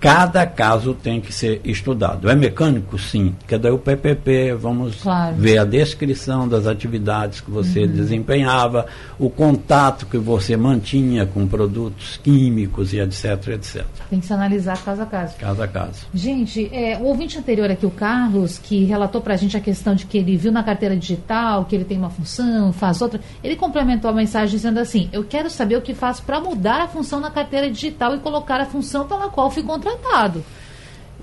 cada caso tem que ser estudado. É mecânico? Sim. Cadê o PPP? Vamos claro. ver a descrição das atividades que você uhum. desempenhava, o contato que você mantinha com produtos químicos e etc, etc. Tem que se analisar caso a caso. Caso a caso. Gente, é, o ouvinte anterior aqui, o Carlos, que relatou para a gente a questão de que ele viu na carteira digital que ele tem uma função, faz outra, ele complementou a mensagem dizendo assim, eu quero saber o que faço para mudar a função na carteira digital e colocar a função pela qual fui contratado contratado.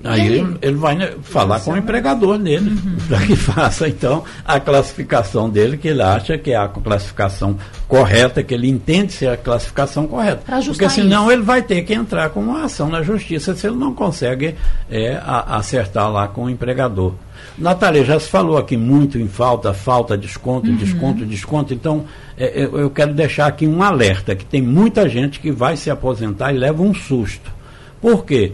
Aí ele, ele, vai né, falar com o empregador dele, uhum. [LAUGHS] para que faça então a classificação dele, que ele acha que é a classificação correta, que ele entende ser a classificação correta. Porque senão isso. ele vai ter que entrar com uma ação na justiça se ele não consegue é, a, acertar lá com o empregador. Natália, já se falou aqui muito em falta, falta, desconto, uhum. desconto, desconto. Então, é, eu, eu quero deixar aqui um alerta, que tem muita gente que vai se aposentar e leva um susto porque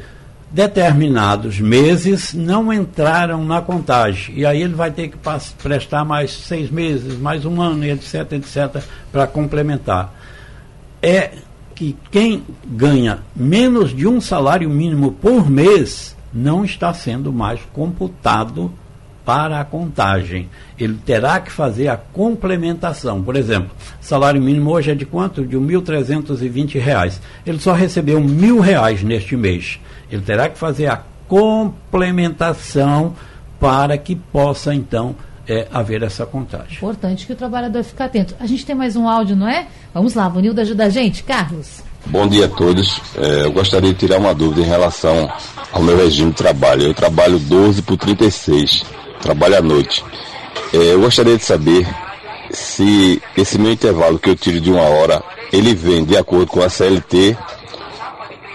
determinados meses não entraram na contagem. E aí ele vai ter que prestar mais seis meses, mais um ano, etc, etc, para complementar. É que quem ganha menos de um salário mínimo por mês não está sendo mais computado para a contagem. Ele terá que fazer a complementação. Por exemplo, salário mínimo hoje é de quanto? De R$ 1.320. Ele só recebeu R$ 1.000 neste mês. Ele terá que fazer a complementação para que possa, então, é, haver essa contagem. Importante que o trabalhador fique atento. A gente tem mais um áudio, não é? Vamos lá, Vanilda ajuda a gente. Carlos. Bom dia a todos. É, eu gostaria de tirar uma dúvida em relação ao meu regime de trabalho. Eu trabalho 12 por 36 trabalho à noite. É, eu gostaria de saber se esse meu intervalo que eu tiro de uma hora, ele vem de acordo com a CLT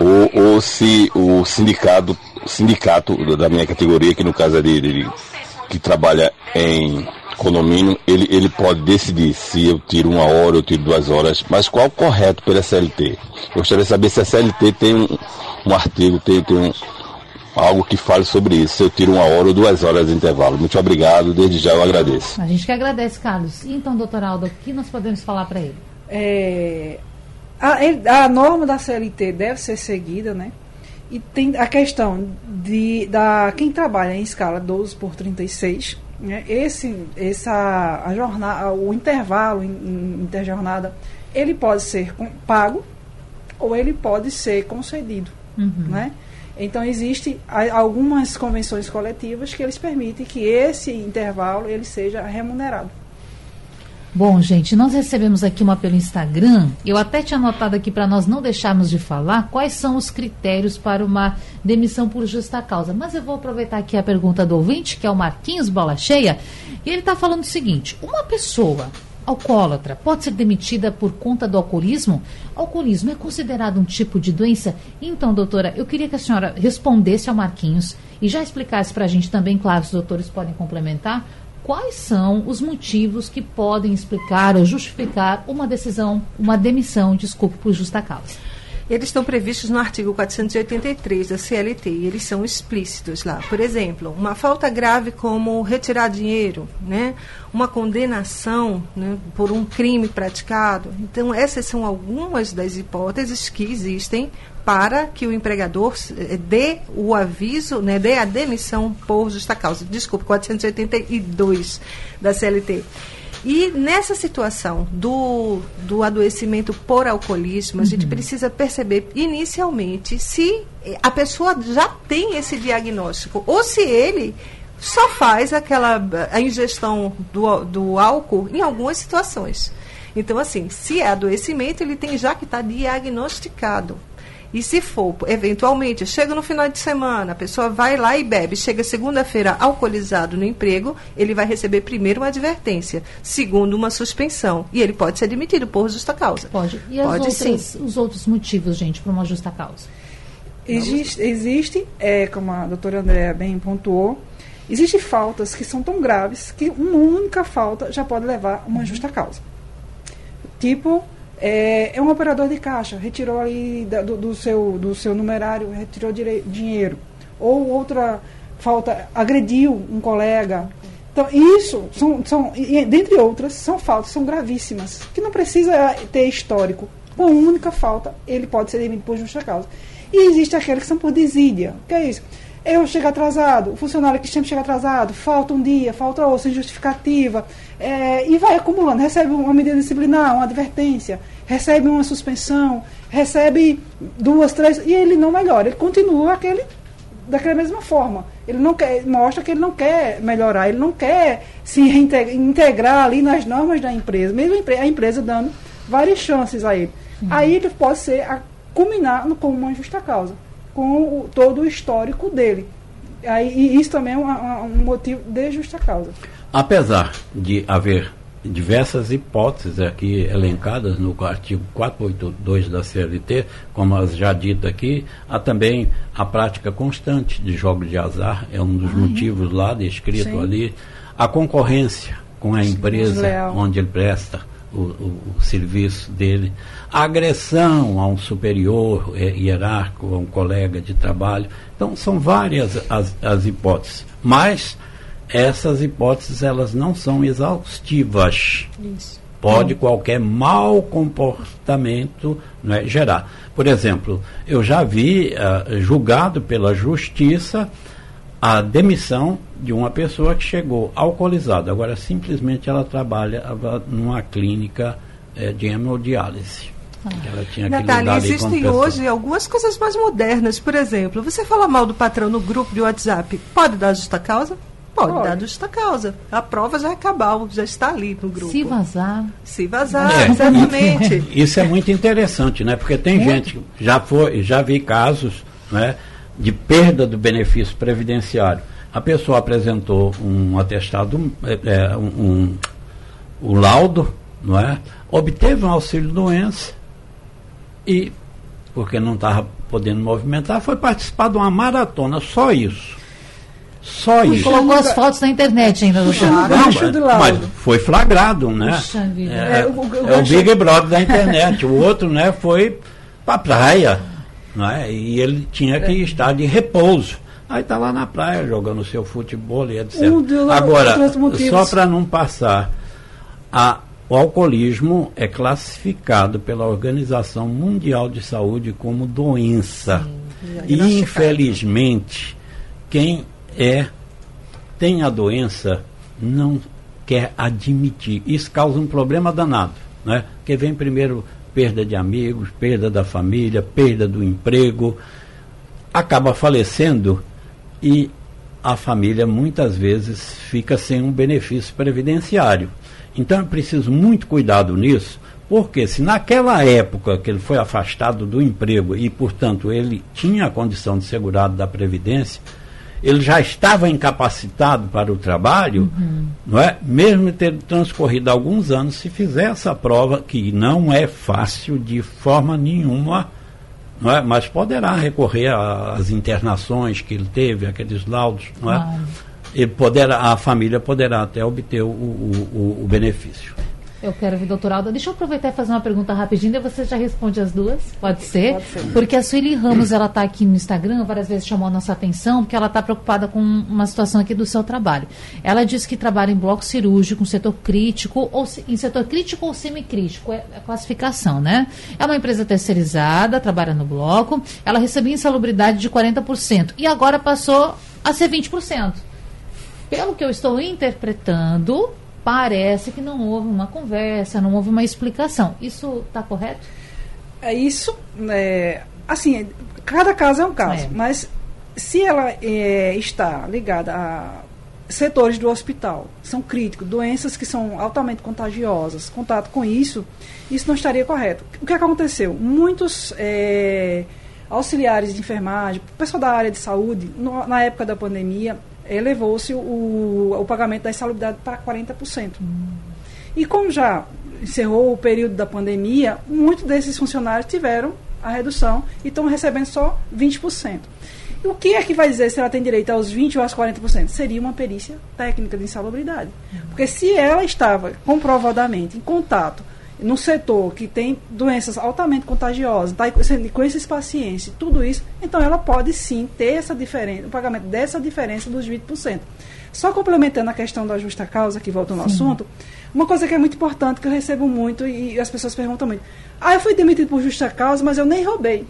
ou, ou se o sindicato, sindicato da minha categoria, que no caso é de, de que trabalha em condomínio, ele, ele pode decidir se eu tiro uma hora ou tiro duas horas, mas qual o correto pela CLT? Eu gostaria de saber se a CLT tem um, um artigo, tem, tem um, algo que fale sobre isso. Eu tiro uma hora ou duas horas de intervalo. Muito obrigado, desde já eu agradeço. A gente que agradece, Carlos. Então, doutor Aldo, o que nós podemos falar para ele? É, a, a, norma da CLT deve ser seguida, né? E tem a questão de da quem trabalha em escala 12 por 36, né? Esse essa a jornada, o intervalo em, interjornada, ele pode ser pago ou ele pode ser concedido, uhum. né? Então existe algumas convenções coletivas que eles permitem que esse intervalo ele seja remunerado. Bom, gente, nós recebemos aqui uma pelo Instagram. Eu até tinha anotado aqui para nós não deixarmos de falar quais são os critérios para uma demissão por justa causa. Mas eu vou aproveitar aqui a pergunta do ouvinte, que é o Marquinhos Bola Cheia, e ele está falando o seguinte: uma pessoa alcoólatra pode ser demitida por conta do alcoolismo? Alcoolismo é considerado um tipo de doença? Então, doutora, eu queria que a senhora respondesse ao Marquinhos e já explicasse para a gente também, claro, os doutores podem complementar, quais são os motivos que podem explicar ou justificar uma decisão, uma demissão, desculpe, por justa causa. Eles estão previstos no artigo 483 da CLT e eles são explícitos lá. Por exemplo, uma falta grave como retirar dinheiro, né? uma condenação né, por um crime praticado. Então, essas são algumas das hipóteses que existem para que o empregador eh, dê o aviso, né, dê a demissão por justa causa. Desculpe, 482 da CLT. E nessa situação do, do adoecimento por alcoolismo, a gente uhum. precisa perceber inicialmente se a pessoa já tem esse diagnóstico ou se ele só faz aquela a ingestão do, do álcool em algumas situações. Então, assim, se é adoecimento, ele tem já que estar tá diagnosticado. E se for, eventualmente, chega no final de semana, a pessoa vai lá e bebe, chega segunda-feira alcoolizado no emprego, ele vai receber primeiro uma advertência, segundo uma suspensão. E ele pode ser demitido por justa causa. Pode. E pode, outras, os outros motivos, gente, para uma justa causa? Existe, existe é, como a doutora Andréa bem pontuou, existem faltas que são tão graves que uma única falta já pode levar a uma uhum. justa causa. Tipo, é, é um operador de caixa, retirou ali da, do, do, seu, do seu numerário, retirou dinheiro. Ou outra falta, agrediu um colega. Então, isso, são, são, dentre outras, são faltas, são gravíssimas, que não precisa ter histórico. Uma única falta, ele pode ser demitido por justa causa. E existe aqueles que são por desídia. O que é isso? Eu chego atrasado, o funcionário que sempre chega atrasado, falta um dia, falta outro, sem justificativa, é, e vai acumulando, recebe uma medida disciplinar, uma advertência, recebe uma suspensão, recebe duas, três, e ele não melhora, ele continua aquele daquela mesma forma. Ele não quer, mostra que ele não quer melhorar, ele não quer se integrar ali nas normas da empresa, mesmo a empresa dando várias chances a ele. Uhum. Aí ele pode ser a culminar no, com uma justa causa com o, todo o histórico dele. Aí, e isso também é um, um motivo de justa causa. Apesar de haver diversas hipóteses aqui elencadas no artigo 482 da CLT, como as já dito aqui, há também a prática constante de jogos de azar, é um dos Ai. motivos lá descrito Sim. ali, a concorrência com a empresa onde ele presta o, o, o, serviço dele, a agressão a um superior é, hierárquico, a um colega de trabalho. Então, são várias as, as hipóteses. Mas essas hipóteses elas não são exaustivas. Isso. Pode qualquer mau comportamento né, gerar. Por exemplo, eu já vi uh, julgado pela justiça a demissão de uma pessoa que chegou alcoolizada. Agora, simplesmente ela trabalha numa clínica é, de hemodiálise. Ah. Ela tinha Natália, existem hoje algumas coisas mais modernas. Por exemplo, você fala mal do patrão no grupo de WhatsApp, pode dar justa causa? Pode, pode. dar justa causa. A prova já acabou, já está ali no grupo. Se vazar. Se vazar, é, exatamente. [LAUGHS] Isso é muito interessante, né? Porque tem muito. gente, já foi, já vi casos, né? de perda do benefício previdenciário. A pessoa apresentou um atestado, é, é, um, um, um laudo, não é? obteve um auxílio doença e, porque não estava podendo movimentar, foi participar de uma maratona, só isso. Só e isso. colocou as fotos na internet ainda, doutor. Não, mas, mas foi flagrado, né? É, é, o, é o Big Brother da internet. o outro, né, foi para praia não é? E ele tinha que é. estar de repouso. Aí está lá na praia jogando seu futebol e etc. Agora, só para não passar, a, o alcoolismo é classificado pela Organização Mundial de Saúde como doença. Sim, e infelizmente, quem é tem a doença não quer admitir. Isso causa um problema danado, né? Porque vem primeiro perda de amigos, perda da família, perda do emprego, acaba falecendo e a família muitas vezes fica sem um benefício previdenciário. Então é preciso muito cuidado nisso, porque se naquela época que ele foi afastado do emprego e, portanto, ele tinha a condição de segurado da Previdência, ele já estava incapacitado para o trabalho, uhum. não é? mesmo ter transcorrido alguns anos, se fizer essa prova, que não é fácil de forma nenhuma, não é? mas poderá recorrer às internações que ele teve, aqueles laudos, não é? e poderá, a família poderá até obter o, o, o benefício. Eu quero ver, doutora Alda. Deixa eu aproveitar e fazer uma pergunta rapidinho, e você já responde as duas. Pode ser? Pode ser. Porque a Sueli Ramos, ela está aqui no Instagram, várias vezes chamou a nossa atenção, porque ela está preocupada com uma situação aqui do seu trabalho. Ela diz que trabalha em bloco cirúrgico, setor crítico, ou em setor crítico ou semicrítico, é a classificação, né? É uma empresa terceirizada, trabalha no bloco, ela recebia insalubridade de 40% e agora passou a ser 20%. Pelo que eu estou interpretando, parece que não houve uma conversa, não houve uma explicação. Isso está correto? É isso. É, assim, cada caso é um caso, é. mas se ela é, está ligada a setores do hospital, são críticos, doenças que são altamente contagiosas, contato com isso, isso não estaria correto. O que aconteceu? Muitos é, auxiliares de enfermagem, pessoal da área de saúde, no, na época da pandemia, elevou-se o, o pagamento da insalubridade para 40%. Hum. E como já encerrou o período da pandemia, muitos desses funcionários tiveram a redução e estão recebendo só 20%. E o que é que vai dizer se ela tem direito aos 20% ou aos 40%? Seria uma perícia técnica de insalubridade. Hum. Porque se ela estava comprovadamente em contato no setor que tem doenças altamente contagiosas, tá, com esses pacientes, tudo isso, então ela pode sim ter essa diferença, o pagamento dessa diferença dos 20%. Só complementando a questão da justa causa, que volta no sim. assunto, uma coisa que é muito importante, que eu recebo muito e as pessoas perguntam muito. Ah, eu fui demitido por justa causa, mas eu nem roubei.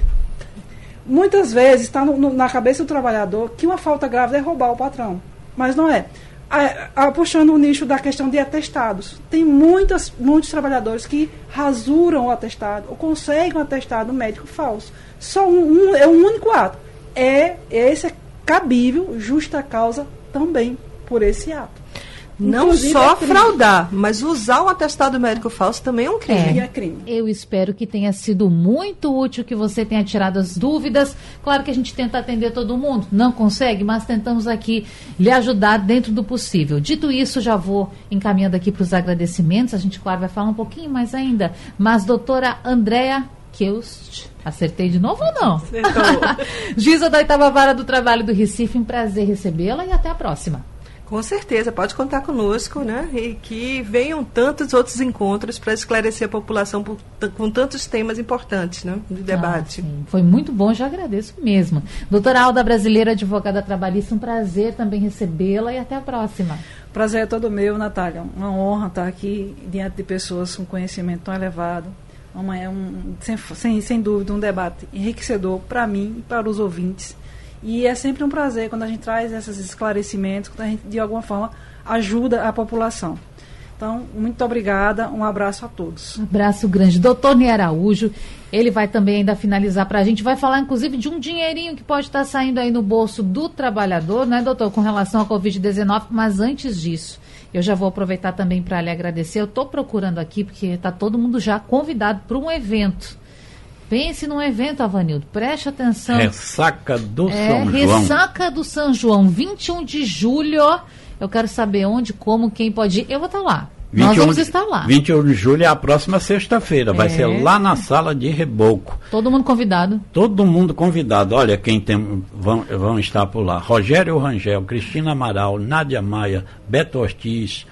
Muitas vezes está na cabeça do trabalhador que uma falta grave é roubar o patrão. Mas não é a, a, puxando o nicho da questão de atestados. Tem muitas, muitos trabalhadores que rasuram o atestado ou conseguem um atestado médico falso. Só um, um é um único ato. É esse é cabível, justa causa também por esse ato. Não Inclusive, só é fraudar, mas usar um atestado médico falso também é um crime. É, é crime. Eu espero que tenha sido muito útil, que você tenha tirado as dúvidas. Claro que a gente tenta atender todo mundo, não consegue, mas tentamos aqui lhe ajudar dentro do possível. Dito isso, já vou encaminhando aqui para os agradecimentos. A gente, claro, vai falar um pouquinho mais ainda. Mas, doutora Andréa Keust, acertei de novo ou não? Acertou. [LAUGHS] Giza da Itabavara do Trabalho do Recife, um prazer recebê-la e até a próxima. Com certeza, pode contar conosco, né? E que venham tantos outros encontros para esclarecer a população por, com tantos temas importantes, né? De debate. Ah, Foi muito bom, já agradeço mesmo. Doutora Alda Brasileira, advogada trabalhista, um prazer também recebê-la e até a próxima. Prazer é todo meu, Natália. Uma honra estar aqui diante de pessoas com conhecimento tão elevado. Amanhã, um, sem, sem, sem dúvida, um debate enriquecedor para mim e para os ouvintes e é sempre um prazer quando a gente traz esses esclarecimentos, quando a gente, de alguma forma, ajuda a população. Então, muito obrigada, um abraço a todos. Um abraço grande. Doutor Ney Araújo, ele vai também ainda finalizar para a gente, vai falar inclusive de um dinheirinho que pode estar saindo aí no bolso do trabalhador, né, doutor, com relação à Covid-19, mas antes disso, eu já vou aproveitar também para lhe agradecer. Eu estou procurando aqui, porque está todo mundo já convidado para um evento Pense num evento, Avanildo. Preste atenção. Ressaca do é, São João. Ressaca do São João, 21 de julho. Eu quero saber onde, como, quem pode ir. Eu vou estar lá. Nós vamos estar lá. 21 de julho é a próxima sexta-feira. É. Vai ser lá na sala de Reboco. Todo mundo convidado. Todo mundo convidado. Olha quem tem, vão, vão estar por lá. Rogério Rangel, Cristina Amaral, Nádia Maia, Beto Ortiz,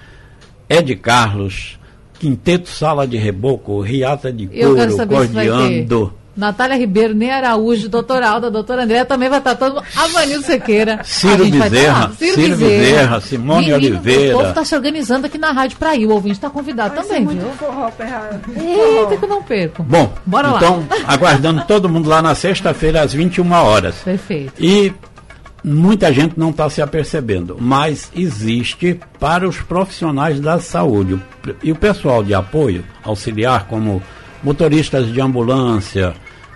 Ed Carlos, Quinteto Sala de Reboco, Riata de Couro, Cordeando. Natália Ribeiro, Ney Araújo, doutor Alda, doutor André, também vai estar todo Avanil Sequeira. Ciro Bezerra, Ciro, Ciro Bezerra, Simone Menino, Oliveira. O povo está se organizando aqui na rádio para ir, o ouvinte está convidado vai também, viu? Forró, Eita, que eu não perco. Bom, Bora então, lá. aguardando todo mundo lá na sexta-feira às 21 horas. Perfeito. E muita gente não está se apercebendo, mas existe para os profissionais da saúde e o pessoal de apoio auxiliar, como motoristas de ambulância,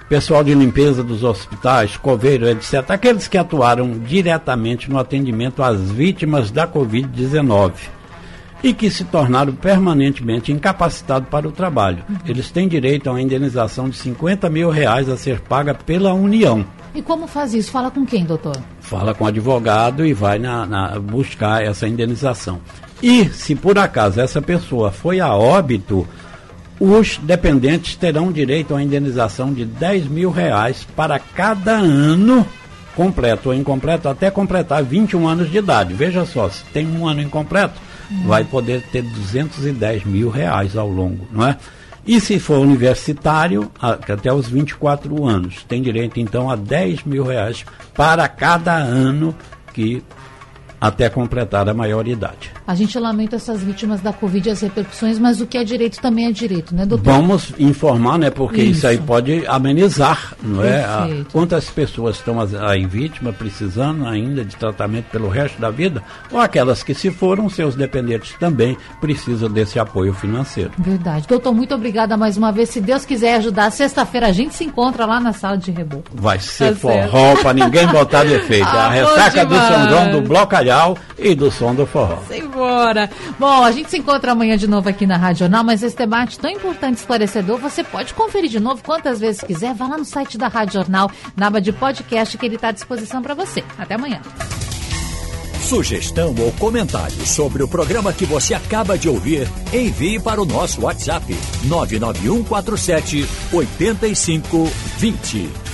pessoal de limpeza dos hospitais, coveiro, etc., aqueles que atuaram diretamente no atendimento às vítimas da Covid-19 e que se tornaram permanentemente incapacitados para o trabalho. Eles têm direito a uma indenização de 50 mil reais a ser paga pela União. E como faz isso? Fala com quem, doutor? Fala com o advogado e vai na, na, buscar essa indenização. E se por acaso essa pessoa foi a óbito, os dependentes terão direito a uma indenização de 10 mil reais para cada ano completo ou incompleto, até completar 21 anos de idade. Veja só, se tem um ano incompleto, hum. vai poder ter 210 mil reais ao longo, não é? E se for universitário, até os 24 anos, tem direito então a 10 mil reais para cada ano que até completar a maioridade. A gente lamenta essas vítimas da Covid e as repercussões, mas o que é direito também é direito, né, doutor? Vamos informar, né, porque isso, isso aí pode amenizar, não é? A, quantas pessoas estão aí vítimas, precisando ainda de tratamento pelo resto da vida, ou aquelas que se foram, seus dependentes também precisam desse apoio financeiro. Verdade. Doutor, muito obrigada mais uma vez. Se Deus quiser ajudar, sexta-feira a gente se encontra lá na sala de reboco. Vai ser tá forró para ninguém botar defeito. [LAUGHS] ah, a ressaca do São João do Bloco e do som do forró. Simbora. Bom, a gente se encontra amanhã de novo aqui na Radional, mas esse debate tão importante e esclarecedor, você pode conferir de novo quantas vezes quiser. Vá lá no site da Rádio Jornal, na aba de podcast, que ele está à disposição para você. Até amanhã. Sugestão ou comentário sobre o programa que você acaba de ouvir, envie para o nosso WhatsApp 99147 8520.